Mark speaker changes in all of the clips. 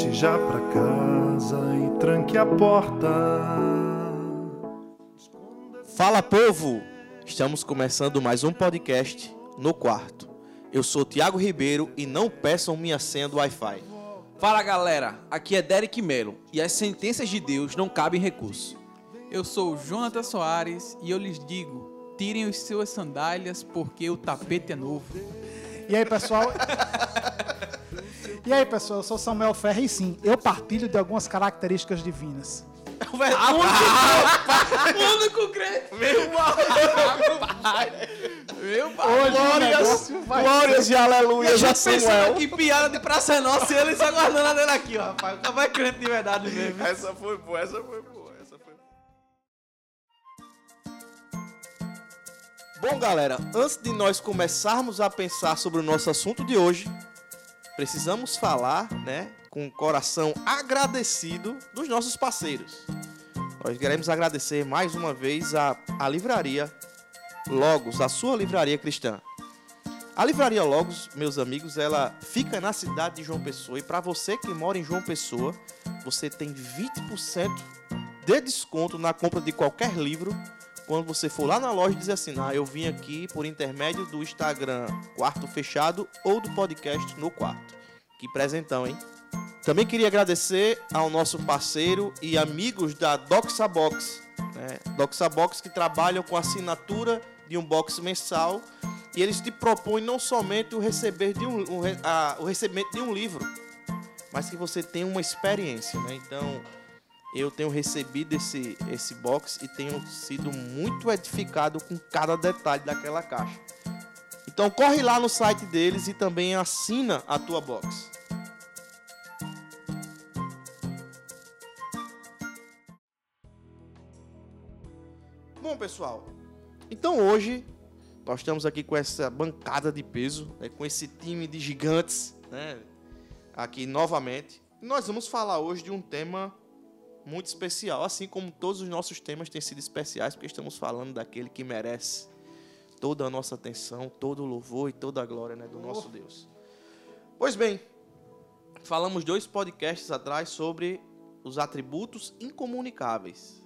Speaker 1: Volte já pra casa e tranque a porta.
Speaker 2: Fala povo! Estamos começando mais um podcast no quarto. Eu sou Tiago Ribeiro e não peçam minha senha do Wi-Fi.
Speaker 3: Fala galera, aqui é Derek Melo e as sentenças de Deus não cabem recurso.
Speaker 4: Eu sou Jonathan Soares e eu lhes digo: tirem as suas sandálias porque o tapete é novo.
Speaker 5: E aí, pessoal? e aí, pessoal? Eu sou Samuel Ferre e sim, eu partilho de algumas características divinas.
Speaker 3: O único crente!
Speaker 2: Meu
Speaker 3: Meu pai!
Speaker 5: O
Speaker 2: Glórias, glórias e aleluias a
Speaker 3: pensando
Speaker 2: Samuel.
Speaker 3: aqui piada de praça é nossa e ele só guardando a dele aqui, ó, rapaz. O cara é crente de verdade mesmo.
Speaker 2: Essa foi boa, essa foi boa, essa foi Bom, galera, antes de nós começarmos a pensar sobre o nosso assunto de hoje, precisamos falar, né, com o coração agradecido dos nossos parceiros. Nós queremos agradecer mais uma vez a, a livraria Logos, a sua livraria cristã. A livraria Logos, meus amigos, ela fica na cidade de João Pessoa e para você que mora em João Pessoa, você tem 20% de desconto na compra de qualquer livro quando você for lá na loja dizer assim: "Ah, eu vim aqui por intermédio do Instagram Quarto Fechado ou do podcast No Quarto". Que presentão, hein? Também queria agradecer ao nosso parceiro e amigos da Doxa Box, né? Doxa Box que trabalham com assinatura de um box mensal e eles te propõem não somente o receber de um, re- a- o recebimento de um livro, mas que você tenha uma experiência, né? Então, eu tenho recebido esse esse box e tenho sido muito edificado com cada detalhe daquela caixa. Então, corre lá no site deles e também assina a tua box. Bom, pessoal, então hoje nós estamos aqui com essa bancada de peso, né, com esse time de gigantes, né, aqui novamente. Nós vamos falar hoje de um tema muito especial, assim como todos os nossos temas têm sido especiais, porque estamos falando daquele que merece toda a nossa atenção, todo o louvor e toda a glória né, do nosso Deus. Pois bem, falamos dois podcasts atrás sobre os atributos incomunicáveis.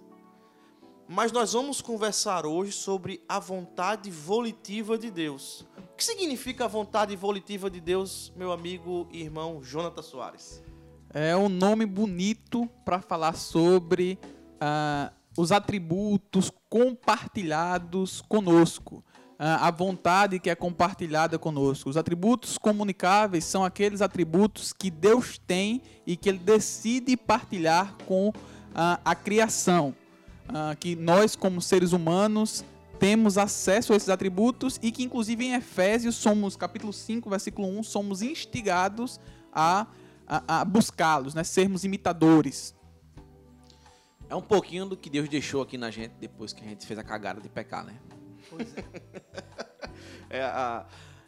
Speaker 2: Mas nós vamos conversar hoje sobre a vontade volitiva de Deus. O que significa a vontade volitiva de Deus, meu amigo e irmão Jonathan Soares?
Speaker 4: É um nome bonito para falar sobre ah, os atributos compartilhados conosco. Ah, a vontade que é compartilhada conosco. Os atributos comunicáveis são aqueles atributos que Deus tem e que Ele decide partilhar com ah, a criação. Que nós, como seres humanos, temos acesso a esses atributos e que, inclusive, em Efésios, somos, capítulo 5, versículo 1, somos instigados a, a, a buscá-los, né? sermos imitadores.
Speaker 3: É um pouquinho do que Deus deixou aqui na gente depois que a gente fez a cagada de pecar, né?
Speaker 2: É, a-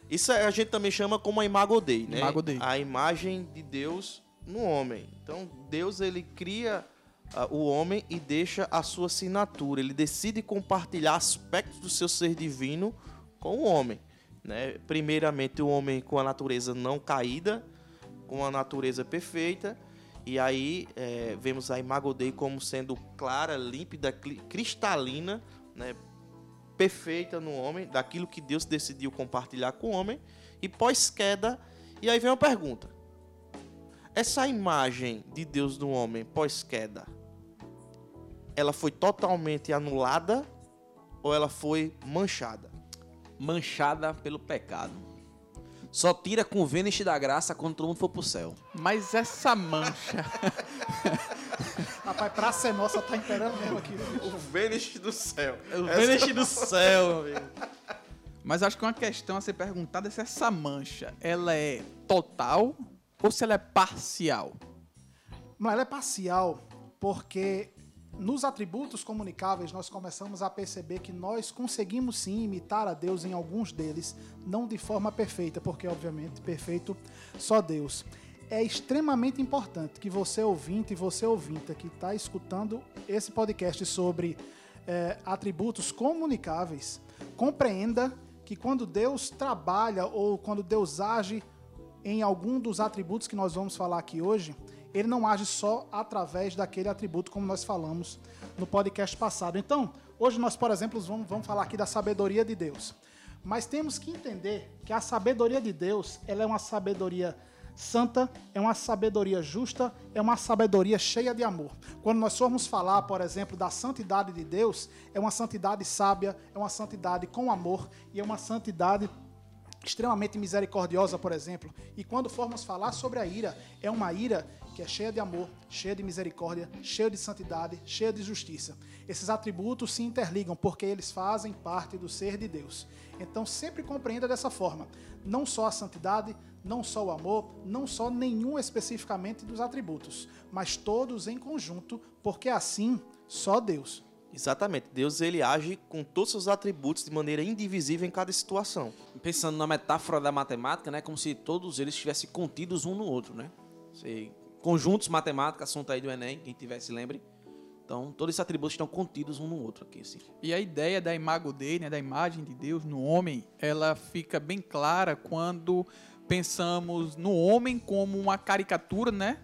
Speaker 2: isso a gente também chama como a imago Dei, né?
Speaker 4: Imago Dei.
Speaker 2: A imagem de Deus no homem. Então, Deus ele cria ah, o homem e deixa a sua assinatura. Ele decide compartilhar aspectos do seu ser divino com o homem, né? Primeiramente, o homem com a natureza não caída, com a natureza perfeita. E aí é, vemos a imago Dei como sendo clara, límpida, cristalina, né? perfeita no homem, daquilo que Deus decidiu compartilhar com o homem, e pós-queda, e aí vem uma pergunta. Essa imagem de Deus no homem pós-queda, ela foi totalmente anulada ou ela foi manchada?
Speaker 3: Manchada pelo pecado. Só tira com o Vênus da graça quando todo mundo for pro céu.
Speaker 4: Mas essa mancha,
Speaker 5: Rapaz, pra ser nossa, tá imperando mesmo aqui.
Speaker 2: O Vênus do céu.
Speaker 3: O Vênus do céu, meu amigo.
Speaker 4: mas acho que uma questão a ser perguntada é se essa mancha, ela é total ou se ela é parcial?
Speaker 5: Não, ela é parcial, porque nos atributos comunicáveis nós começamos a perceber que nós conseguimos sim imitar a Deus em alguns deles, não de forma perfeita, porque obviamente perfeito só Deus. É extremamente importante que você ouvinte e você ouvinta que está escutando esse podcast sobre eh, atributos comunicáveis, compreenda que quando Deus trabalha ou quando Deus age em algum dos atributos que nós vamos falar aqui hoje, ele não age só através daquele atributo, como nós falamos no podcast passado. Então, hoje nós, por exemplo, vamos, vamos falar aqui da sabedoria de Deus. Mas temos que entender que a sabedoria de Deus ela é uma sabedoria santa, é uma sabedoria justa, é uma sabedoria cheia de amor. Quando nós formos falar, por exemplo, da santidade de Deus, é uma santidade sábia, é uma santidade com amor e é uma santidade extremamente misericordiosa, por exemplo. E quando formos falar sobre a ira, é uma ira que é cheia de amor, cheia de misericórdia, cheia de santidade, cheia de justiça. Esses atributos se interligam porque eles fazem parte do ser de Deus. Então sempre compreenda dessa forma. Não só a santidade, não só o amor, não só nenhum especificamente dos atributos, mas todos em conjunto, porque assim só Deus.
Speaker 2: Exatamente. Deus ele age com todos os seus atributos de maneira indivisível em cada situação.
Speaker 3: Pensando na metáfora da matemática, né, como se todos eles estivessem contidos um no outro, né? Se, conjuntos matemáticos, assunto aí do Enem, quem tiver se lembre. Então, todos esses atributos estão contidos um no outro aqui, assim.
Speaker 4: E a ideia da imago dele, né, da imagem de Deus no homem, ela fica bem clara quando pensamos no homem como uma caricatura, né,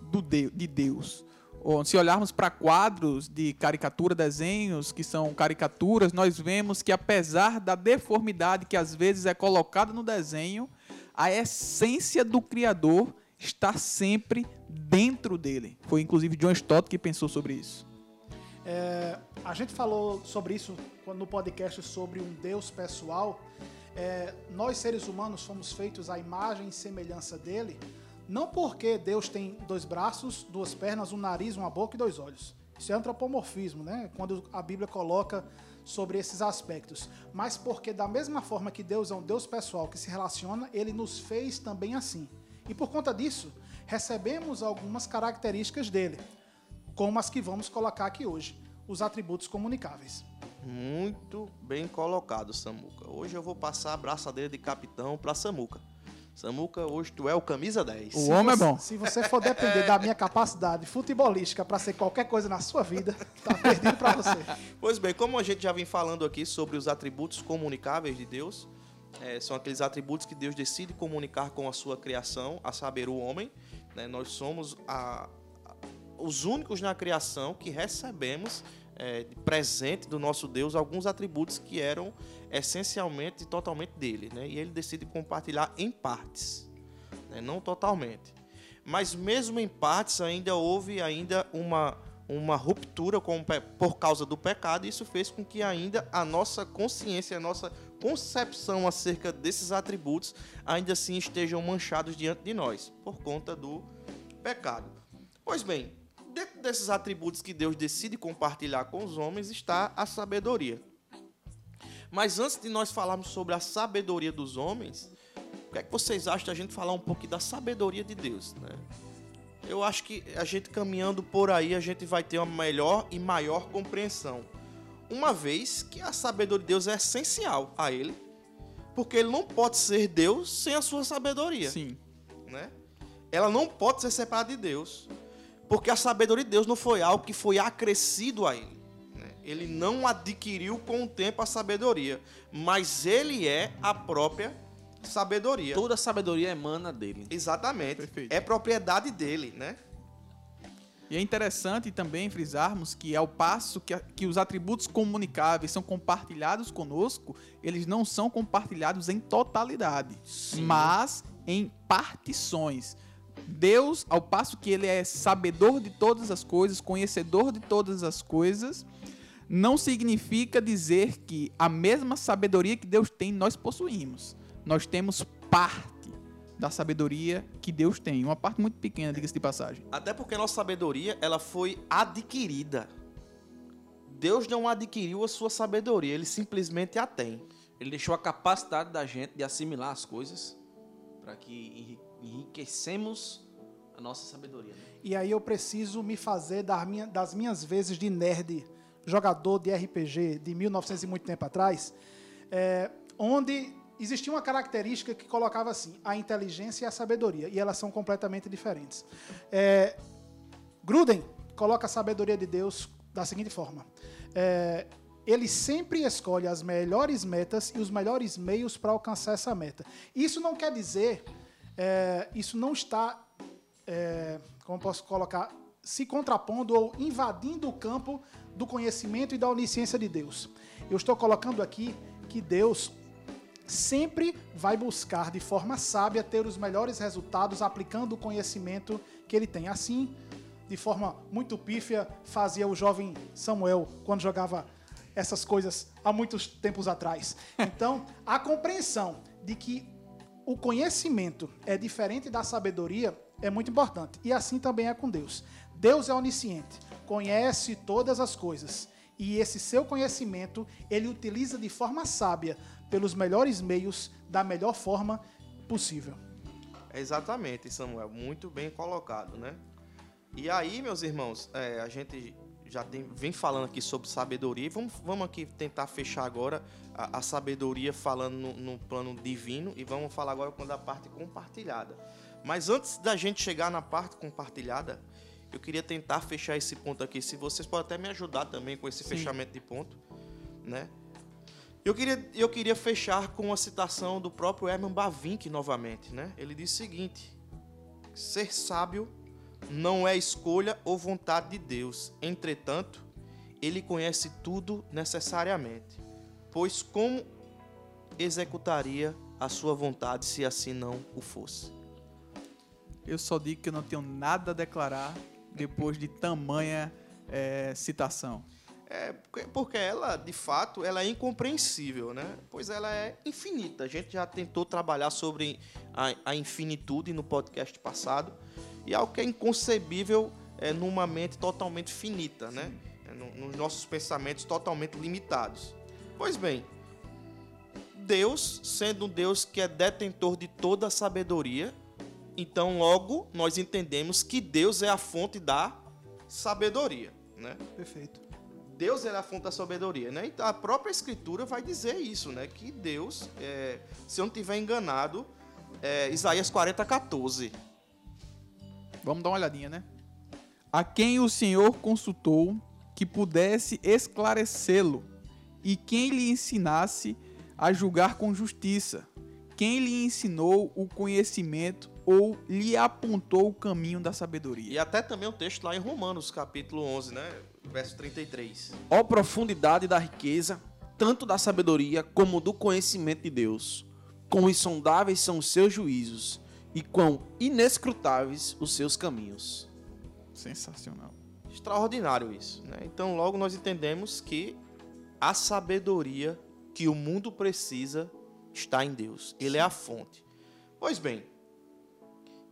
Speaker 4: do de, de Deus. Ou, se olharmos para quadros de caricatura, desenhos que são caricaturas, nós vemos que apesar da deformidade que às vezes é colocada no desenho, a essência do Criador está sempre dentro dele. Foi inclusive John Stott que pensou sobre isso.
Speaker 5: É, a gente falou sobre isso no podcast sobre um Deus pessoal. É, nós seres humanos fomos feitos à imagem e semelhança dele, não porque Deus tem dois braços, duas pernas, um nariz, uma boca e dois olhos. Isso é antropomorfismo, né? Quando a Bíblia coloca sobre esses aspectos. Mas porque, da mesma forma que Deus é um Deus pessoal que se relaciona, ele nos fez também assim. E por conta disso, recebemos algumas características dele, como as que vamos colocar aqui hoje, os atributos comunicáveis.
Speaker 2: Muito bem colocado, Samuca. Hoje eu vou passar a braçadeira de capitão para Samuca. Samuca, hoje tu é o camisa 10.
Speaker 4: O homem é
Speaker 5: você-
Speaker 4: bom.
Speaker 5: Se você for depender da minha capacidade futebolística para ser qualquer coisa na sua vida, tá perdido para você.
Speaker 2: Pois bem, como a gente já vem falando aqui sobre os atributos comunicáveis de Deus, é, são aqueles atributos que Deus decide comunicar com a sua criação, a saber, o homem. né? Nós somos a- os únicos na criação que recebemos é, presente do nosso Deus alguns atributos que eram essencialmente e totalmente dele. Né? E ele decide compartilhar em partes, né? não totalmente. Mas mesmo em partes ainda houve ainda uma, uma ruptura com por causa do pecado e isso fez com que ainda a nossa consciência, a nossa concepção acerca desses atributos ainda assim estejam manchados diante de nós por conta do pecado. Pois bem, dentro desses atributos que Deus decide compartilhar com os homens está a sabedoria. Mas antes de nós falarmos sobre a sabedoria dos homens, o que é que vocês acham da gente falar um pouquinho da sabedoria de Deus, né? Eu acho que a gente caminhando por aí, a gente vai ter uma melhor e maior compreensão. Uma vez que a sabedoria de Deus é essencial a ele, porque ele não pode ser Deus sem a sua sabedoria
Speaker 4: Sim.
Speaker 2: né? Ela não pode ser separada de Deus, porque a sabedoria de Deus não foi algo que foi acrescido a ele. né? Ele não adquiriu com o tempo a sabedoria, mas ele é a própria sabedoria.
Speaker 3: Toda a sabedoria emana dele.
Speaker 2: Exatamente.
Speaker 4: Perfeito.
Speaker 2: É propriedade dele, né?
Speaker 4: E é interessante também frisarmos que, ao passo que, que os atributos comunicáveis são compartilhados conosco, eles não são compartilhados em totalidade, mas em partições. Deus, ao passo que ele é sabedor de todas as coisas, conhecedor de todas as coisas, não significa dizer que a mesma sabedoria que Deus tem, nós possuímos. Nós temos parte da sabedoria que Deus tem. Uma parte muito pequena, diga-se de passagem.
Speaker 2: Até porque a nossa sabedoria, ela foi adquirida. Deus não adquiriu a sua sabedoria, ele simplesmente a tem.
Speaker 3: Ele deixou a capacidade da gente de assimilar as coisas para que enri- enriquecemos a nossa sabedoria. né?
Speaker 5: E aí eu preciso me fazer das, minha- das minhas vezes de nerd, jogador de RPG de 1900 e muito tempo atrás, é, onde existia uma característica que colocava assim, a inteligência e a sabedoria, e elas são completamente diferentes. É, Gruden coloca a sabedoria de Deus da seguinte forma: é, ele sempre escolhe as melhores metas e os melhores meios para alcançar essa meta. Isso não quer dizer, é, isso não está, é, como posso colocar, se contrapondo ou invadindo o campo do conhecimento e da onisciência de Deus. Eu estou colocando aqui que Deus sempre vai buscar de forma sábia ter os melhores resultados aplicando o conhecimento que ele tem. Assim, de forma muito pífia, fazia o jovem Samuel quando jogava essas coisas há muitos tempos atrás. Então, a compreensão de que o conhecimento é diferente da sabedoria é muito importante. E assim também é com Deus. Deus é onisciente, conhece todas as coisas. E esse seu conhecimento, ele utiliza de forma sábia, pelos melhores meios, da melhor forma possível.
Speaker 2: Exatamente, Samuel. Muito bem colocado, né? E aí, meus irmãos, é, a gente já tem, vem falando aqui sobre sabedoria. Vamos, vamos aqui tentar fechar agora a, a sabedoria falando no, no, plano divino e vamos falar agora com a parte compartilhada. Mas antes da gente chegar na parte compartilhada, eu queria tentar fechar esse ponto aqui. Se vocês podem até me ajudar também com esse Sim. fechamento de ponto, né? Eu queria, eu queria fechar com uma citação do próprio Herman Bavinck novamente, né? Ele diz o seguinte: Ser sábio não é escolha ou vontade de Deus. Entretanto, ele conhece tudo necessariamente, pois como executaria a sua vontade se assim não o fosse?
Speaker 4: Eu só digo que eu não tenho nada a declarar depois de tamanha é, citação.
Speaker 2: É, porque ela, de fato, ela é incompreensível, né? Pois ela é infinita. A gente já tentou trabalhar sobre a, a infinitude no podcast passado e algo que é inconcebível é, numa mente totalmente finita, né? É, no, nos nossos pensamentos totalmente limitados. Pois bem, Deus, sendo um Deus que é detentor de toda a sabedoria, então logo nós entendemos que Deus é a fonte da sabedoria, né?
Speaker 5: Perfeito.
Speaker 2: Deus é a fonte da sabedoria, né? Então, a própria Escritura vai dizer isso, né? Que Deus, é, se eu não estiver enganado, é, Isaías 40, 14,
Speaker 4: Vamos dar uma olhadinha, né? A quem o Senhor consultou que pudesse esclarecê-lo, e quem lhe ensinasse a julgar com justiça, quem lhe ensinou o conhecimento ou lhe apontou o caminho da sabedoria.
Speaker 2: E até também um texto lá em Romanos, capítulo 11, né? Verso 33.
Speaker 3: Ó profundidade da riqueza, tanto da sabedoria como do conhecimento de Deus. Quão insondáveis são os seus juízos e quão inescrutáveis os seus caminhos.
Speaker 4: Sensacional.
Speaker 2: Extraordinário isso. Né? Então, logo nós entendemos que a sabedoria que o mundo precisa está em Deus. Ele é a fonte. Pois bem,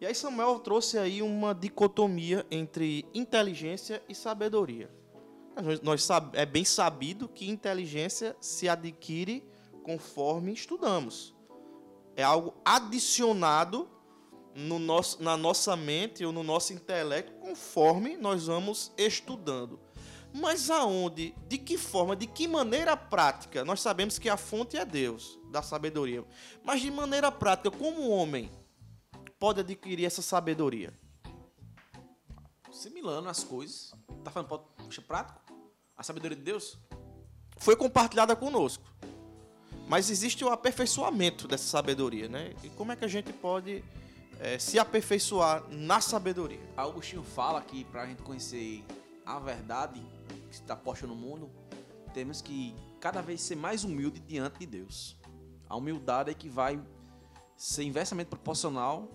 Speaker 2: e aí Samuel trouxe aí uma dicotomia entre inteligência e sabedoria. Nós, é bem sabido que inteligência se adquire conforme estudamos. É algo adicionado no nosso, na nossa mente ou no nosso intelecto conforme nós vamos estudando. Mas aonde, de que forma, de que maneira prática? Nós sabemos que a fonte é Deus, da sabedoria. Mas de maneira prática, como o homem pode adquirir essa sabedoria?
Speaker 3: Similando as coisas. Tá falando pode prático? A sabedoria de Deus
Speaker 2: foi compartilhada conosco. Mas existe o aperfeiçoamento dessa sabedoria, né? E como é que a gente pode é, se aperfeiçoar na sabedoria.
Speaker 3: Augustinho fala que para a gente conhecer a verdade que está posta no mundo, temos que cada vez ser mais humilde diante de Deus. A humildade é que vai ser inversamente proporcional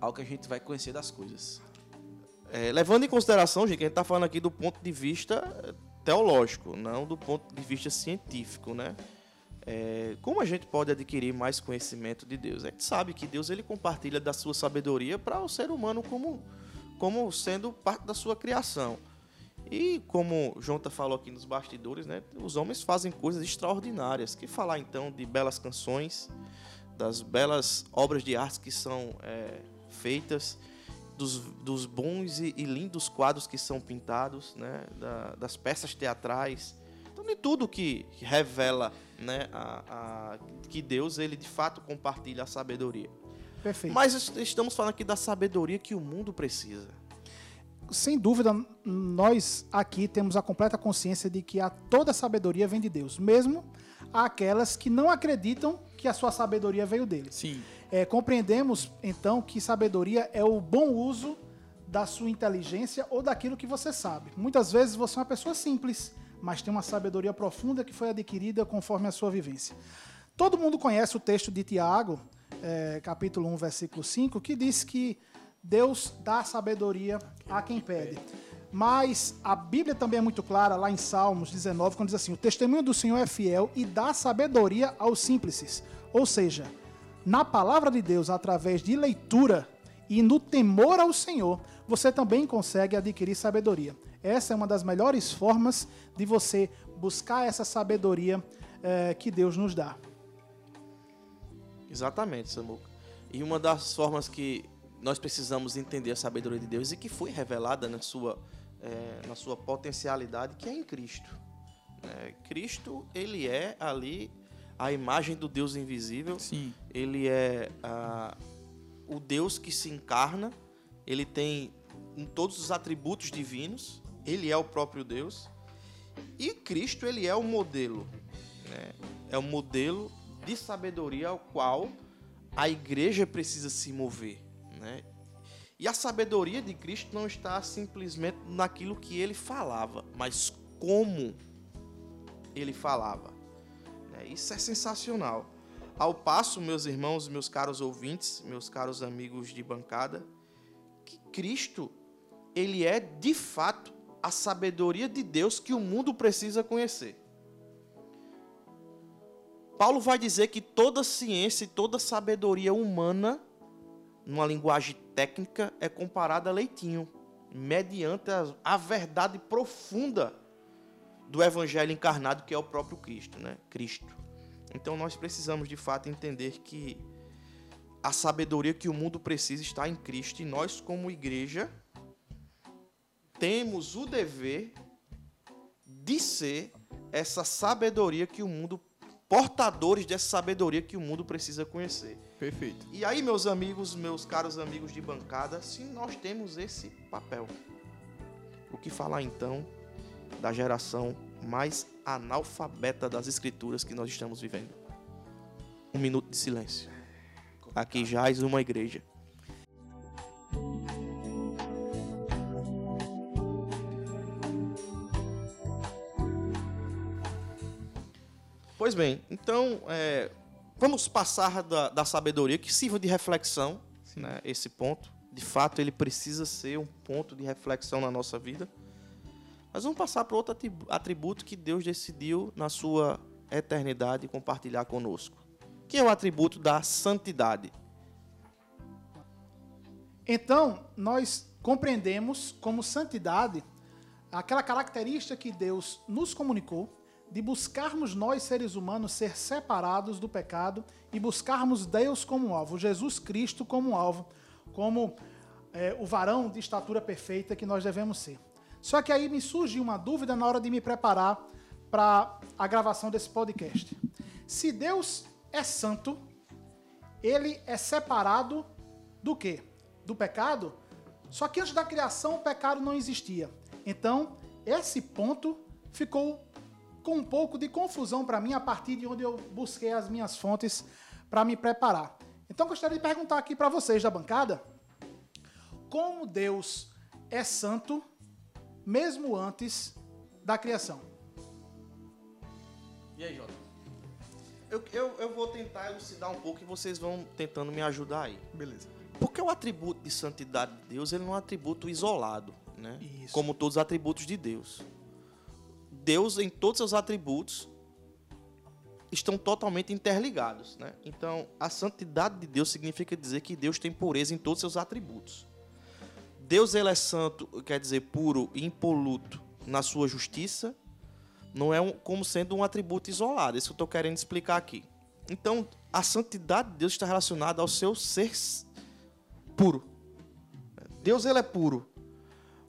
Speaker 3: ao que a gente vai conhecer das coisas.
Speaker 2: É, levando em consideração, gente, que a gente está falando aqui do ponto de vista teológico, não do ponto de vista científico, né? É, como a gente pode adquirir mais conhecimento de Deus? A gente sabe que Deus ele compartilha da sua sabedoria para o ser humano como, como sendo parte da sua criação. E como Jonta falou aqui nos bastidores, né, os homens fazem coisas extraordinárias. Que falar então de belas canções, das belas obras de arte que são é, feitas, dos, dos bons e, e, lindos quadros que são pintados, né, da, das peças teatrais de tudo que revela né, a, a, que Deus ele de fato compartilha a sabedoria.
Speaker 5: Perfeito.
Speaker 2: Mas estamos falando aqui da sabedoria que o mundo precisa.
Speaker 5: Sem dúvida, nós aqui temos a completa consciência de que a toda sabedoria vem de Deus, mesmo aquelas que não acreditam que a sua sabedoria veio dele.
Speaker 4: Sim.
Speaker 5: É, compreendemos então que sabedoria é o bom uso da sua inteligência ou daquilo que você sabe. Muitas vezes você é uma pessoa simples, mas tem uma sabedoria profunda que foi adquirida conforme a sua vivência. Todo mundo conhece o texto de Tiago, é, capítulo 1, versículo 5, que diz que Deus dá sabedoria a quem pede. Mas a Bíblia também é muito clara, lá em Salmos 19, quando diz assim: O testemunho do Senhor é fiel e dá sabedoria aos simples. Ou seja, na palavra de Deus, através de leitura e no temor ao Senhor, você também consegue adquirir sabedoria. Essa é uma das melhores formas de você buscar essa sabedoria eh, que Deus nos dá.
Speaker 2: Exatamente, Samuca. E uma das formas que nós precisamos entender a sabedoria de Deus e que foi revelada na sua, é, na sua potencialidade, que é em Cristo. É, Cristo, ele é ali a imagem do Deus invisível.
Speaker 4: Sim.
Speaker 2: Ele é o Deus que se encarna. Ele tem em todos os atributos divinos. Ele é o próprio Deus. E Cristo, ele é o modelo. Né? É o modelo de sabedoria ao qual a igreja precisa se mover. Né? E a sabedoria de Cristo não está simplesmente naquilo que ele falava, mas como ele falava. Né? Isso é sensacional. Ao passo, meus irmãos, meus caros ouvintes, meus caros amigos de bancada, que Cristo, ele é de fato a sabedoria de Deus que o mundo precisa conhecer. Paulo vai dizer que toda ciência e toda sabedoria humana, numa linguagem técnica, é comparada a leitinho, mediante a, a verdade profunda do evangelho encarnado que é o próprio Cristo, né? Cristo. Então nós precisamos de fato entender que a sabedoria que o mundo precisa está em Cristo e nós como igreja temos o dever de ser essa sabedoria que o mundo portadores dessa sabedoria que o mundo precisa conhecer.
Speaker 4: Perfeito.
Speaker 2: E aí, meus amigos, meus caros amigos de bancada, se nós temos esse papel, o que falar então da geração mais analfabeta das escrituras que nós estamos vivendo? Um minuto de silêncio. Aqui jaz uma igreja. Pois bem, então é, vamos passar da, da, sabedoria que sirva de reflexão, né, esse ponto. De fato, ele precisa ser um ponto de reflexão na nossa vida. Mas vamos passar para outro atributo que Deus decidiu na sua eternidade compartilhar conosco, que é o atributo da santidade.
Speaker 5: Então, nós compreendemos como santidade aquela característica que Deus nos comunicou de buscarmos nós, seres humanos, ser separados do pecado e buscarmos Deus como alvo, Jesus Cristo como alvo, como é, o varão de estatura perfeita que nós devemos ser. Só que aí me surgiu uma dúvida na hora de me preparar para a gravação desse podcast. Se Deus é santo, ele é separado do quê? Do pecado? Só que antes da criação o pecado não existia. Então, esse ponto ficou com um pouco de confusão para mim a partir de onde eu busquei as minhas fontes para me preparar. Então gostaria de perguntar aqui para vocês da bancada, como Deus é santo mesmo antes da criação?
Speaker 3: E aí, Jota?
Speaker 2: Eu, eu, eu vou tentar elucidar um pouco e vocês vão tentando me ajudar aí.
Speaker 5: Beleza.
Speaker 2: Porque o atributo de santidade de Deus ele não é um atributo isolado, né?
Speaker 5: Isso.
Speaker 2: Como todos os atributos de Deus. Deus, em todos seus atributos, estão totalmente interligados. Né? Então, a santidade de Deus significa dizer que Deus tem pureza em todos seus atributos. Deus ele é santo, quer dizer, puro e impoluto na sua justiça, não é um, como sendo um atributo isolado. Isso que eu estou querendo explicar aqui. Então, a santidade de Deus está relacionada ao seu ser puro. Deus ele é puro.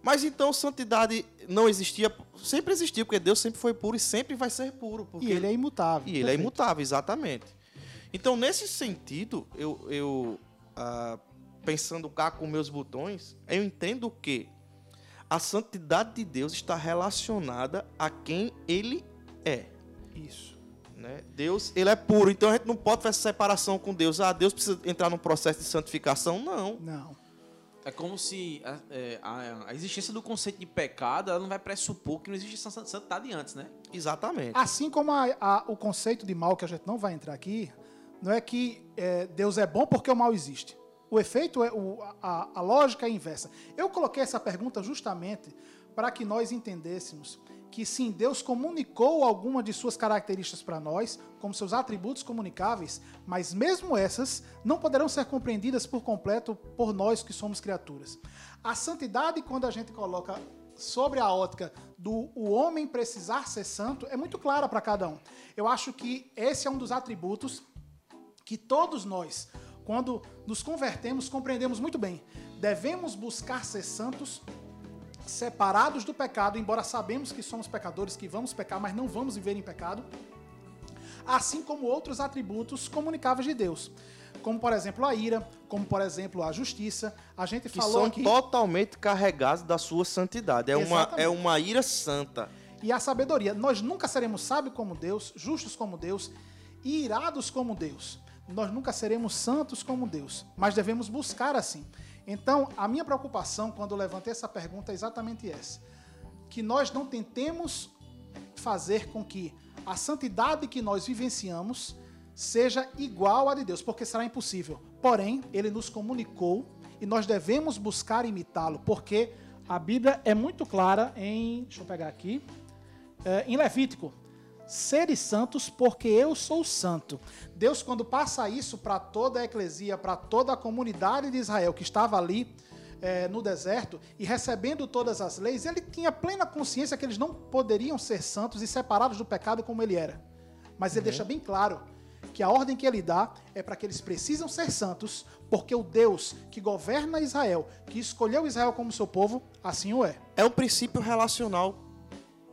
Speaker 2: Mas então santidade não existia, sempre existiu, porque Deus sempre foi puro e sempre vai ser puro.
Speaker 5: e ele é imutável.
Speaker 2: E ele é imutável, exatamente. Então, nesse sentido, eu, eu ah, pensando cá com meus botões, eu entendo que a santidade de Deus está relacionada a quem ele é.
Speaker 5: Isso.
Speaker 2: Né? Deus, ele é puro, então a gente não pode fazer separação com Deus. Ah, Deus precisa entrar num processo de santificação? Não.
Speaker 5: Não.
Speaker 3: É como se a, é, a- a existência do conceito de pecado ela não vai pressupor que não existe san- santidade antes, né?
Speaker 2: Exatamente.
Speaker 5: Assim como a- a- o conceito de mal, que a gente não vai entrar aqui, não é que é, Deus é bom porque o mal existe. O efeito, é o- a, a lógica é inversa. Eu coloquei essa pergunta justamente para que nós entendêssemos que sim, Deus comunicou alguma de suas características para nós, como seus atributos comunicáveis, mas mesmo essas não poderão ser compreendidas por completo por nós que somos criaturas. A santidade, quando a gente coloca sobre a ótica do o homem precisar ser santo, é muito clara para cada um. Eu acho que esse é um dos atributos que todos nós, quando nos convertemos, compreendemos muito bem. Devemos buscar ser santos, separados do pecado, embora sabemos que somos pecadores, que vamos pecar, mas não vamos viver em pecado, assim como outros atributos comunicáveis de Deus. Como, por exemplo, a ira, como, por exemplo, a justiça. A gente
Speaker 2: Que
Speaker 5: falou
Speaker 2: são
Speaker 5: aqui...
Speaker 2: totalmente carregados da sua santidade. É uma, é uma ira santa.
Speaker 5: e a sabedoria. Nós nunca seremos sábios como Deus, justos como Deus e irados como Deus. Nós nunca seremos santos como Deus, mas devemos buscar assim. Então, a minha preocupação quando eu levantei essa pergunta é exatamente essa: que nós não tentemos fazer com que a santidade que nós vivenciamos seja igual à de Deus, porque será impossível. Porém, ele nos comunicou e nós devemos buscar imitá-lo, porque a Bíblia é muito clara em, deixa eu pegar aqui, é, em Levítico, seres santos, porque eu sou santo. Deus, quando passa isso para toda a eclesia, para toda a comunidade de Israel que estava ali é, no deserto e recebendo todas as leis, ele tinha plena consciência que eles não poderiam ser santos e separados do pecado como ele era. Mas ele deixa bem claro que a ordem que ele dá é para que eles precisam ser santos, porque o Deus que governa Israel, que escolheu Israel como seu povo, assim o é.
Speaker 2: É um princípio relacional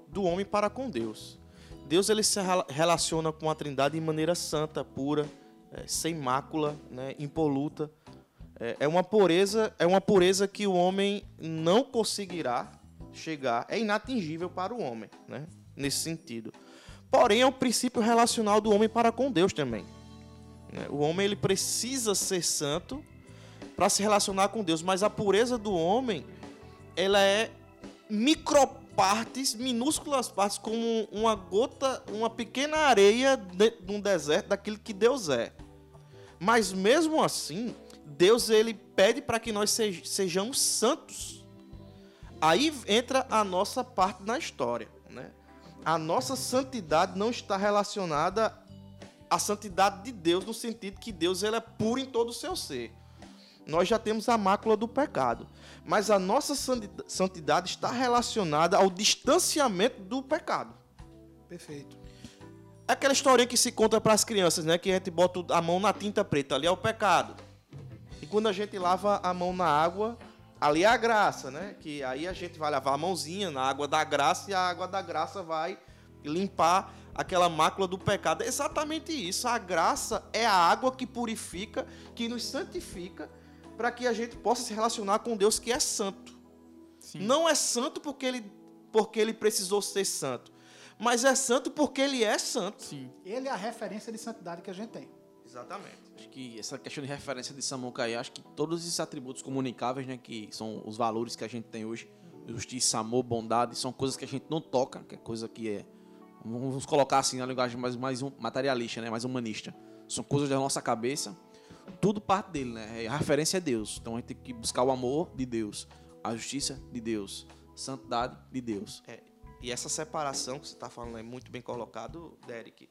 Speaker 2: do homem para com Deus. Deus ele se rela- relaciona com a Trindade de maneira santa, pura, é, sem mácula, né, impoluta. É, é uma pureza, é uma pureza que o homem não conseguirá chegar, é inatingível para o homem, né, nesse sentido. Porém, é um princípio relacional do homem para com Deus também. né? O homem ele precisa ser santo para se relacionar com Deus, mas a pureza do homem ela é micropartes, minúsculas partes, como uma gota, uma pequena areia de um deserto daquilo que Deus é. Mas mesmo assim, Deus ele pede para que nós sej- sejamos santos. Aí entra a nossa parte na história, né? A nossa santidade não está relacionada à santidade de Deus no sentido que Deus ele é puro em todo o seu ser nós já temos a mácula do pecado. Mas a nossa santi- santidade está relacionada ao distanciamento do pecado.
Speaker 5: Perfeito.
Speaker 2: É aquela historinha que se conta para as crianças, né? Que a gente bota a mão na tinta preta, ali é o pecado. E quando a gente lava a mão na água, ali é a graça, né? Que aí a gente vai lavar a mãozinha na água da graça e a água da graça vai limpar aquela mácula do pecado. É exatamente isso. A graça é a água que purifica, que nos santifica, para que a gente possa se relacionar com Deus que é santo. Não é santo porque ele, porque ele precisou ser santo, mas é santo porque ele é santo.
Speaker 4: Sim.
Speaker 5: Ele é a referência de santidade que a gente tem.
Speaker 2: Exatamente.
Speaker 3: Acho que essa questão de referência de Samuca aí, acho que todos esses atributos comunicáveis, né, que são os valores que a gente tem hoje, justiça, amor, bondade, são coisas que a gente não toca, que é coisa que é, vamos colocar assim na linguagem mais, mais um- materialista, né, mais humanista. São coisas da nossa cabeça, tudo parte dele, né? A referência é Deus. Então a gente tem que buscar o amor de Deus, a justiça de Deus, a santidade de Deus.
Speaker 2: É, e essa separação que você está falando é muito bem colocado, Derek.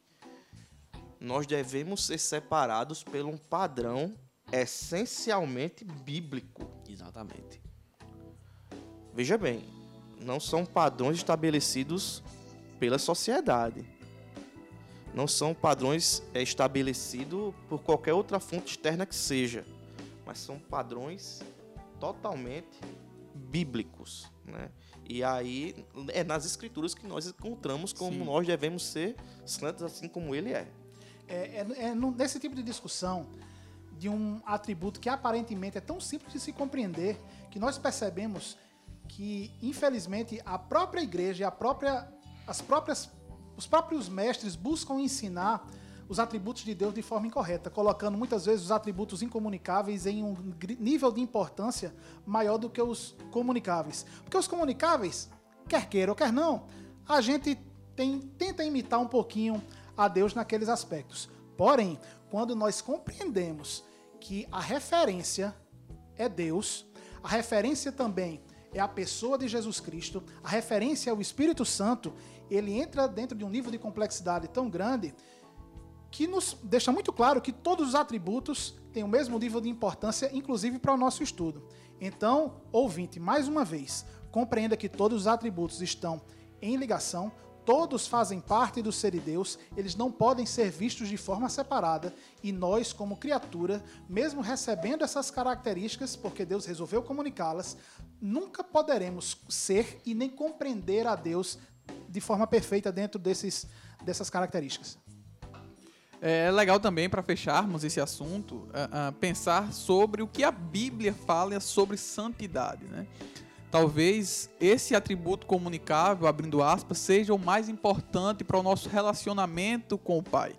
Speaker 2: Nós devemos ser separados por um padrão essencialmente bíblico.
Speaker 3: Exatamente.
Speaker 2: Veja bem, não são padrões estabelecidos pela sociedade. Não são padrões é, estabelecidos por qualquer outra fonte externa que seja. Mas são padrões totalmente bíblicos. Né? E aí é nas escrituras que nós encontramos como
Speaker 4: Sim.
Speaker 2: nós devemos ser santos assim como ele é.
Speaker 5: É, é- é nesse tipo de discussão de um atributo que aparentemente é tão simples de se compreender que nós percebemos que, infelizmente, a própria igreja a própria, as próprias, os próprios mestres buscam ensinar os atributos de Deus de forma incorreta, colocando muitas vezes os atributos incomunicáveis em um nível de importância maior do que os comunicáveis. Porque os comunicáveis, quer queira ou quer não, a gente tem- tenta imitar um pouquinho a Deus naqueles aspectos. Porém, quando nós compreendemos que a referência é Deus, a referência também é a pessoa de Jesus Cristo, a referência é o Espírito Santo, ele entra dentro de um nível de complexidade tão grande que nos deixa muito claro que todos os atributos têm o mesmo nível de importância, inclusive para o nosso estudo. Então, ouvinte, mais uma vez, compreenda que todos os atributos estão em ligação, todos fazem parte do ser de Deus, eles não podem ser vistos de forma separada, e nós, como criatura, mesmo recebendo essas características, porque Deus resolveu comunicá-las, nunca poderemos ser e nem compreender a Deus de forma perfeita dentro desses, dessas características.
Speaker 4: É legal também, para fecharmos esse assunto, ah, ah, pensar sobre o que a Bíblia fala sobre santidade. Né? Talvez esse atributo comunicável, abrindo aspas, seja o mais importante para o nosso relacionamento com o Pai.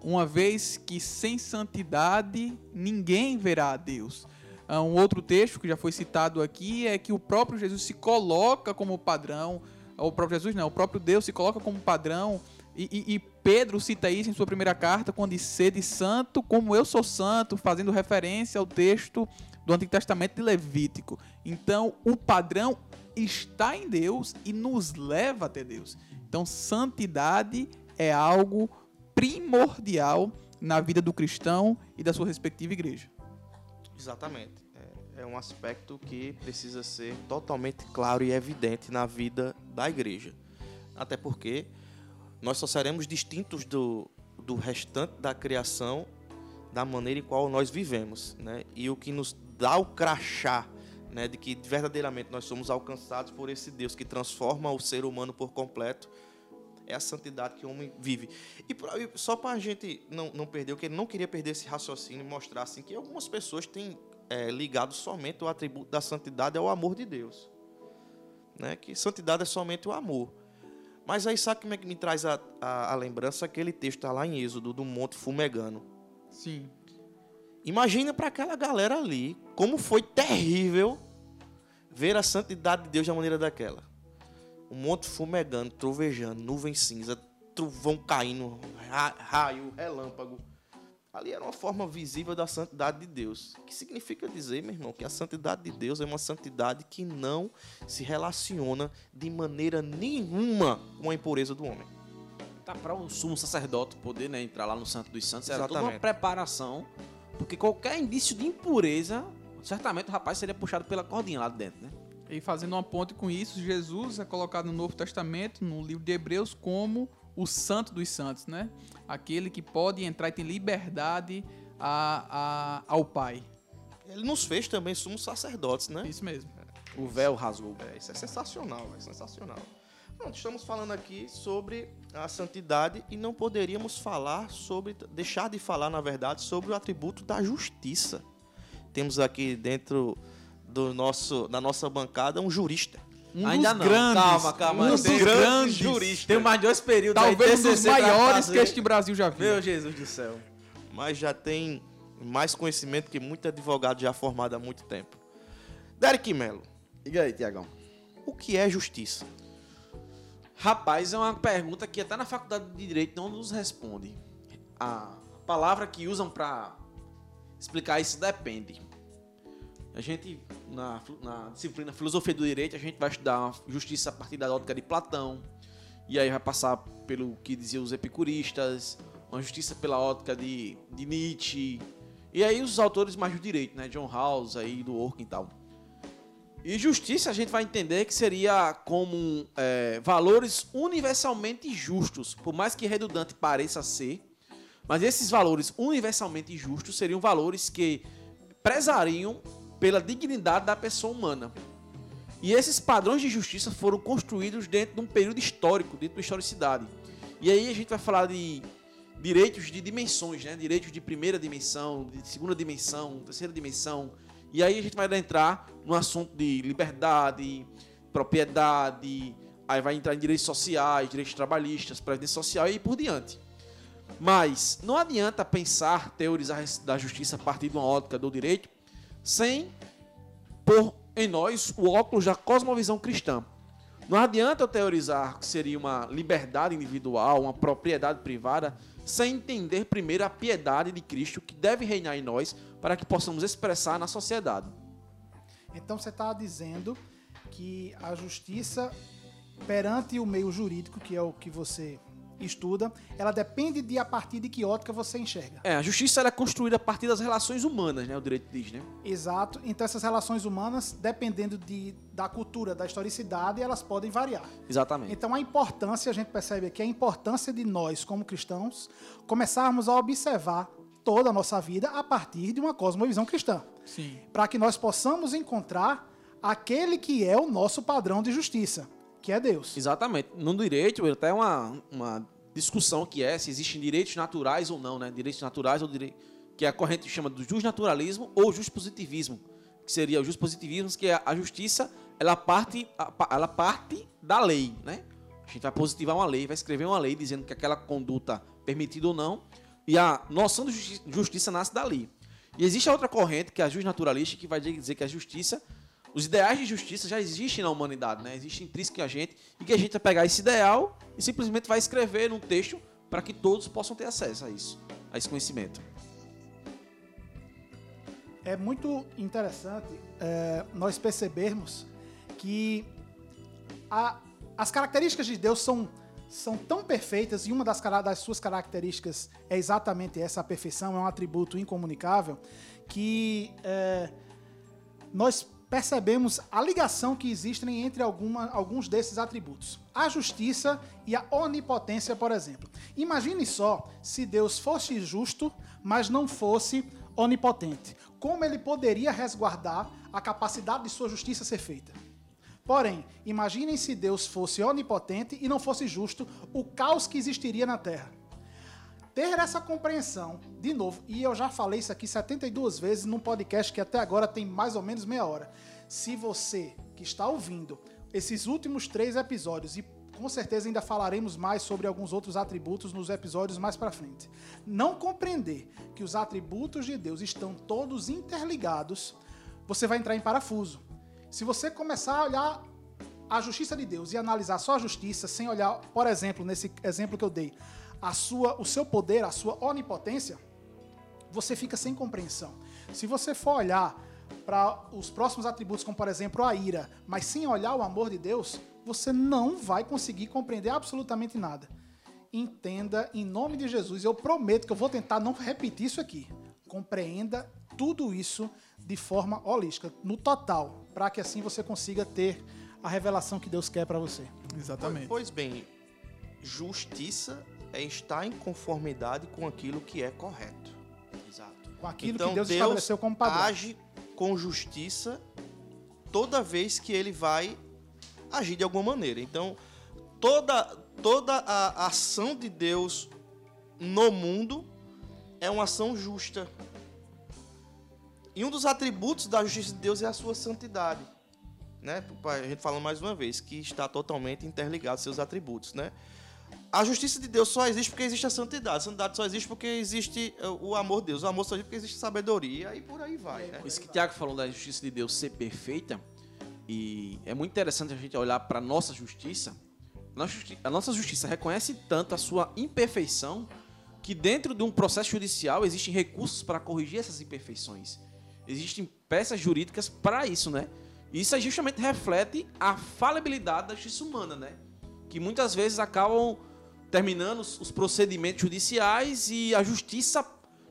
Speaker 4: Uma vez que sem santidade ninguém verá a Deus. Ah, Um outro texto que já foi citado aqui é que o próprio Jesus se coloca como padrão, o próprio Jesus não, o próprio Deus se coloca como padrão e, e- e Pedro cita isso em sua primeira carta, quando diz sede santo como eu sou santo, fazendo referência ao texto do Antigo Testamento de Levítico. Então, o padrão está em Deus e nos leva até Deus. Então, santidade é algo primordial na vida do cristão e da sua respectiva igreja.
Speaker 2: Exatamente. É, um aspecto que precisa ser totalmente claro e evidente na vida da igreja. Até porque nós só seremos distintos do, do restante da criação da maneira em qual nós vivemos. Né? E o que nos dá o crachá né, de que verdadeiramente nós somos alcançados por esse Deus que transforma o ser humano por completo é a santidade que o homem vive. E e só para a gente não, não perder, o que ele não queria perder esse raciocínio e mostrar assim, que algumas pessoas têm é, ligado somente o atributo da santidade ao amor de Deus. Né? Que santidade é somente o amor. Mas aí sabe como é que me traz a, a, a lembrança? Aquele texto está lá em Êxodo, do Monte Fumegano.
Speaker 4: Sim.
Speaker 2: Imagina para aquela galera ali como foi terrível ver a santidade de Deus da maneira daquela. Um monte fumegando, trovejando, nuvem cinza, trovão caindo, ra- raio, relâmpago. Ali era uma forma visível da santidade de Deus. O que significa dizer, meu irmão, que a santidade de Deus é uma santidade que não se relaciona de maneira nenhuma com a impureza do homem.
Speaker 3: Tá para o sumo sacerdote poder né, entrar lá no Santo dos Santos, era toda uma preparação, porque qualquer indício de impureza, certamente o rapaz seria puxado pela cordinha lá de dentro, né?
Speaker 4: E fazendo uma ponte com isso, Jesus é colocado no Novo Testamento, no livro de Hebreus, como o santo dos santos, né? Aquele que pode entrar e tem liberdade a, a- ao Pai.
Speaker 2: Ele nos fez também sumos sacerdotes, né?
Speaker 4: Isso mesmo.
Speaker 3: O véu rasgou.
Speaker 2: É, isso é sensacional, é sensacional. Pronto, estamos falando aqui sobre a santidade e não poderíamos falar sobre, deixar de falar, na verdade, sobre o atributo da justiça. Temos aqui dentro do nosso, da nossa bancada um jurista.
Speaker 4: Um
Speaker 3: Ainda
Speaker 4: dos
Speaker 3: não.
Speaker 4: grandes.
Speaker 3: Calma, calma.
Speaker 4: Um dos
Speaker 3: Tem
Speaker 4: grandes.
Speaker 2: juristas.
Speaker 3: Tem mais dois períodos aí,
Speaker 4: Talvez um dos maiores que este Brasil já viu.
Speaker 3: Meu Jesus do céu.
Speaker 2: mas já tem mais conhecimento que muito advogado já formado há muito tempo. Derek Mello,
Speaker 3: Diga aí, Tiagão.
Speaker 2: o que é justiça?
Speaker 3: Rapaz, é uma pergunta que até na faculdade de Direito não nos responde. A palavra que usam pra explicar isso depende. A gente, na, na disciplina Filosofia do Direito, a gente vai estudar justiça a partir da ótica de Platão. E aí vai passar pelo que diziam os epicuristas, uma justiça pela ótica de, de Nietzsche. E aí os autores mais do direito, né? John Rawls aí, do Orkin e tal. E justiça a gente vai entender que seria como é, valores universalmente justos, por mais que redundante pareça ser, mas esses valores universalmente justos seriam valores que prezariam pela dignidade da pessoa humana. E esses padrões de justiça foram construídos dentro de um período histórico, dentro da historicidade. E aí a gente vai falar de direitos de dimensões, né? Direitos de primeira dimensão, de segunda dimensão, terceira dimensão. E aí a gente vai entrar no assunto de liberdade, propriedade, aí vai entrar em direitos sociais, direitos trabalhistas, previdência social e por diante. Mas não adianta pensar, teorizar da justiça a partir de uma ótica do direito sem pôr em nós o óculos da cosmovisão cristã. Não adianta eu teorizar que seria uma liberdade individual, uma propriedade privada, sem entender primeiro a piedade de Cristo que deve reinar em nós para que possamos expressar na sociedade.
Speaker 5: Então você está dizendo que a justiça perante o meio jurídico, que é o que você estuda, ela depende de a partir de que ótica você enxerga.
Speaker 3: É, a justiça é construída a partir das relações humanas, né? O direito diz, né?
Speaker 5: Exato. Então essas relações humanas, dependendo de, da cultura, da historicidade, elas podem variar.
Speaker 3: Exatamente.
Speaker 5: Então a importância, a gente percebe aqui, a importância de nós, como cristãos, começarmos a observar toda a nossa vida a partir de uma cosmovisão cristã.
Speaker 4: Sim.
Speaker 5: Para que nós possamos encontrar aquele que é o nosso padrão de justiça, que é Deus.
Speaker 3: Exatamente. No direito, até uma, uma discussão que é se existem direitos naturais ou não, né? Direitos naturais ou direito que a corrente chama do justnaturalismo ou positivismo, que seria o positivismo, que é a justiça, ela parte, ela parte da lei, né? A gente vai positivar uma lei, vai escrever uma lei dizendo que aquela conduta permitida ou não, e a noção de justiça nasce dali. E existe a outra corrente, que é a justnaturalista, que vai dizer que a justiça os ideais de justiça já existem na humanidade, né? Existem intrínseco em a gente e que a gente vai pegar esse ideal e simplesmente vai escrever num texto para que todos possam ter acesso a isso, a esse conhecimento.
Speaker 5: É muito interessante é, nós percebermos que a, as características de Deus são, são tão perfeitas e uma das, das suas características é exatamente essa, a perfeição, é um atributo incomunicável, que é, nós percebemos a ligação que existe entre alguma, alguns desses atributos. A justiça e a onipotência, por exemplo. Imagine só se Deus fosse justo, mas não fosse onipotente. Como ele poderia resguardar a capacidade de sua justiça ser feita? Porém, imaginem se Deus fosse onipotente e não fosse justo, o caos que existiria na Terra. Ter essa compreensão, de novo, e eu já falei isso aqui 72 vezes num podcast que até agora tem mais ou menos meia hora. Se você que está ouvindo esses últimos três episódios, e com certeza ainda falaremos mais sobre alguns outros atributos nos episódios mais para frente, não compreender que os atributos de Deus estão todos interligados, você vai entrar em parafuso. Se você começar a olhar a justiça de Deus e analisar só a justiça sem olhar, por exemplo, nesse exemplo que eu dei, a sua, o seu poder, a sua onipotência, você fica sem compreensão. Se você for olhar para os próximos atributos, como por exemplo a ira, mas sem olhar o amor de Deus, você não vai conseguir compreender absolutamente nada. Entenda em nome de Jesus, eu prometo que eu vou tentar não repetir isso aqui. Compreenda tudo isso de forma holística, no total, para que assim você consiga ter a revelação que Deus quer para você.
Speaker 4: Exatamente.
Speaker 2: Pois bem, justiça é estar em conformidade com aquilo que é correto.
Speaker 3: Exato.
Speaker 5: Com aquilo
Speaker 2: então,
Speaker 5: que Deus,
Speaker 2: Deus
Speaker 5: estabeleceu como padrão.
Speaker 2: age com justiça toda vez que ele vai agir de alguma maneira. Então, toda, toda a ação de Deus no mundo é uma ação justa. E um dos atributos da justiça de Deus é a sua santidade. Né? A gente falando mais uma vez que está totalmente interligado seus atributos, né? A justiça de Deus só existe porque existe a santidade. A santidade só existe porque existe eh, o amor de Deus. O amor só existe porque existe sabedoria e por aí vai, né?
Speaker 3: Isso que o Tiago falou da justiça de Deus ser perfeita, e é muito interessante a gente olhar para a nossa justiça. A nossa justiça reconhece tanto a sua imperfeição que dentro de um processo judicial existem recursos para corrigir essas imperfeições. Existem peças jurídicas para isso, né? Isso justamente reflete a falibilidade da justiça humana, né? Que muitas vezes acabam terminando os procedimentos judiciais e a justiça,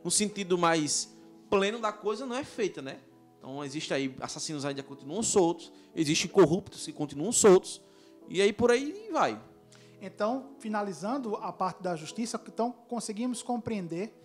Speaker 3: no sentido mais pleno da coisa, não é feita, né? Então, existe aí assassinos ainda continuam soltos, existem corruptos que continuam soltos, e aí por aí vai.
Speaker 5: Então, finalizando a parte da justiça, então conseguimos compreender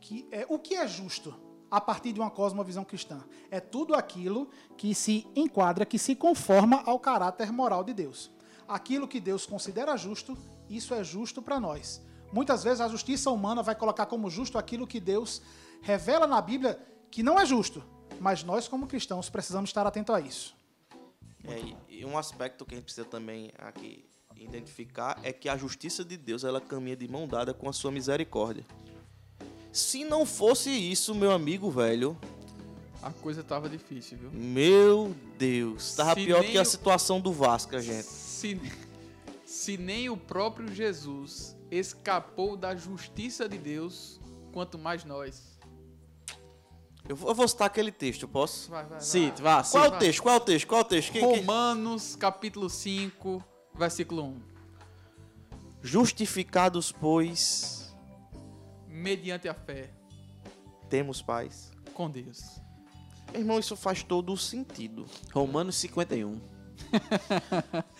Speaker 5: que é, o que é justo a partir de uma cosmovisão cristã é tudo aquilo que se enquadra, que se conforma ao caráter moral de Deus. Aquilo que Deus considera justo isso é justo para nós. Muitas vezes a justiça humana vai colocar como justo aquilo que Deus revela na Bíblia que não é justo, mas nós, como cristãos, precisamos estar atentos a isso.
Speaker 2: É, e um aspecto que a gente precisa também aqui identificar é que a justiça de Deus ela caminha de mão dada com a sua misericórdia. Se não fosse isso, meu amigo velho,
Speaker 4: A coisa tava difícil, viu?
Speaker 2: meu Deus, tava
Speaker 4: Se
Speaker 2: pior
Speaker 4: nem
Speaker 2: que a situação do Vasco, gente.
Speaker 4: Se, se nem o próprio Jesus escapou da justiça de Deus, quanto mais nós.
Speaker 2: Eu vou, eu vou citar aquele texto, posso?
Speaker 4: Vai, vai, vai.
Speaker 3: Cite, vá,
Speaker 2: Qual é o texto? Qual é o texto? Qual é o texto? Quem, quem?
Speaker 4: Romanos, capítulo 5, versículo 1.
Speaker 2: Justificados, pois,
Speaker 4: Mediante a fé
Speaker 2: temos paz.
Speaker 4: com Deus.
Speaker 2: Meu irmão, isso faz todo o sentido.
Speaker 3: Romanos 51.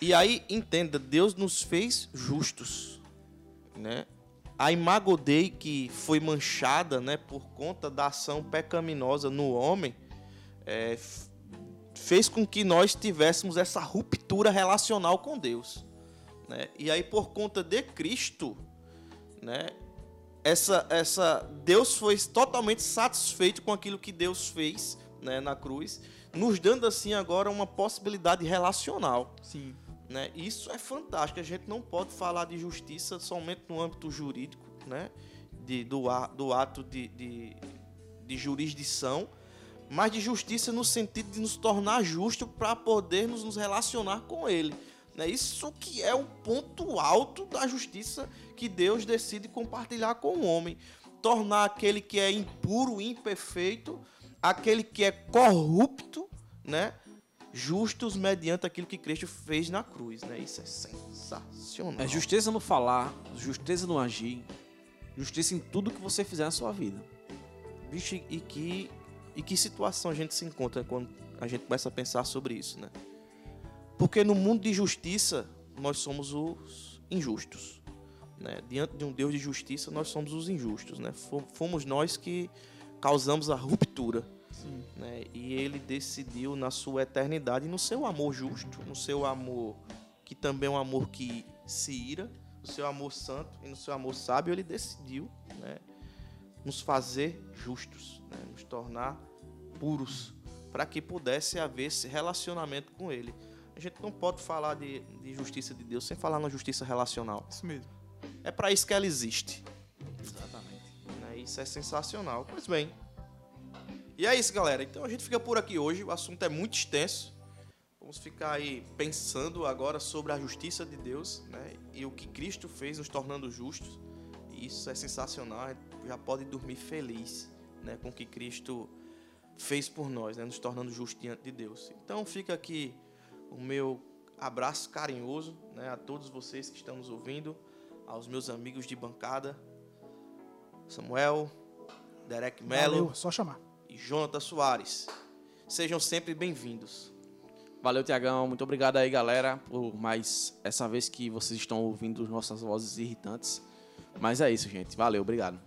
Speaker 2: E aí, entenda, Deus nos fez justos, né? A imago Dei que foi manchada, né, por conta da ação pecaminosa no homem, é, fez com que nós tivéssemos essa ruptura relacional com Deus, né? E aí, por conta de Cristo, né, essa, essa Deus foi totalmente satisfeito com aquilo que Deus fez, né, na cruz, nos dando assim agora uma possibilidade relacional
Speaker 4: Sim.
Speaker 2: né? Isso é fantástico. A gente não pode falar de justiça somente no âmbito jurídico, né? De, do, a- do ato de, de, de jurisdição, mas de justiça no sentido de nos tornar justo para podermos nos relacionar com Ele. Né? Isso que é o ponto alto da justiça que Deus decide compartilhar com o homem. Tornar aquele que é impuro, imperfeito, aquele que é corrupto, né? justos mediante aquilo que Cristo fez na cruz, né? Isso é sensacional.
Speaker 3: É justiça no falar, justiça no agir, justiça em tudo que você fizer na sua vida.
Speaker 2: Vixe, e que e que situação a gente se encontra quando a gente começa a pensar sobre isso, né? Porque no mundo de justiça nós somos os injustos, né? Diante de um Deus de justiça nós somos os injustos, né? Fo- Fomos nós que causamos a ruptura, né? E ele decidiu na sua eternidade, no seu amor justo, no seu amor que também é um amor que se ira, no seu amor santo e no seu amor sábio, ele decidiu, né, nos fazer justos, né, nos tornar puros, para que pudesse haver esse relacionamento com ele. A gente não pode falar de, de justiça de Deus sem falar na justiça relacional.
Speaker 4: Isso mesmo.
Speaker 2: É para isso que ela existe.
Speaker 3: Exatamente.
Speaker 2: Isso é sensacional. Pois bem. E é isso, galera. Então a gente fica por aqui hoje. O assunto é muito extenso. Vamos ficar aí pensando agora sobre a justiça de Deus, né? E o que Cristo fez nos tornando justos. E isso é sensacional. Já pode dormir feliz, né, com o que Cristo fez por nós, né, nos tornando justos diante de Deus. Então fica aqui o meu abraço carinhoso, né, a todos vocês que estão nos ouvindo, aos meus amigos de bancada, Samuel, Derek Mello
Speaker 5: Valeu, só chamar.
Speaker 2: e Jonathan Soares. Sejam sempre bem-vindos.
Speaker 3: Valeu, Tiagão. Muito obrigado aí, galera, por mais essa vez que vocês estão ouvindo nossas vozes irritantes. Mas é isso, gente. Valeu, obrigado.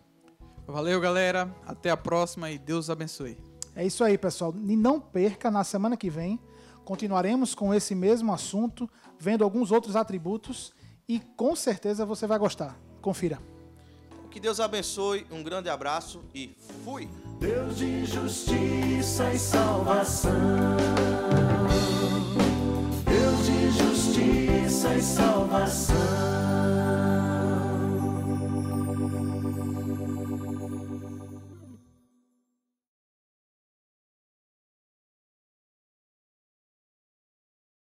Speaker 4: Valeu, galera. Até a próxima e Deus abençoe.
Speaker 5: É isso aí, pessoal. E não perca, na semana que vem, continuaremos com esse mesmo assunto, vendo alguns outros atributos e com certeza você vai gostar. Confira.
Speaker 2: Que Deus abençoe, um grande abraço e fui!
Speaker 1: Deus de justiça e salvação. Deus de justiça e salvação.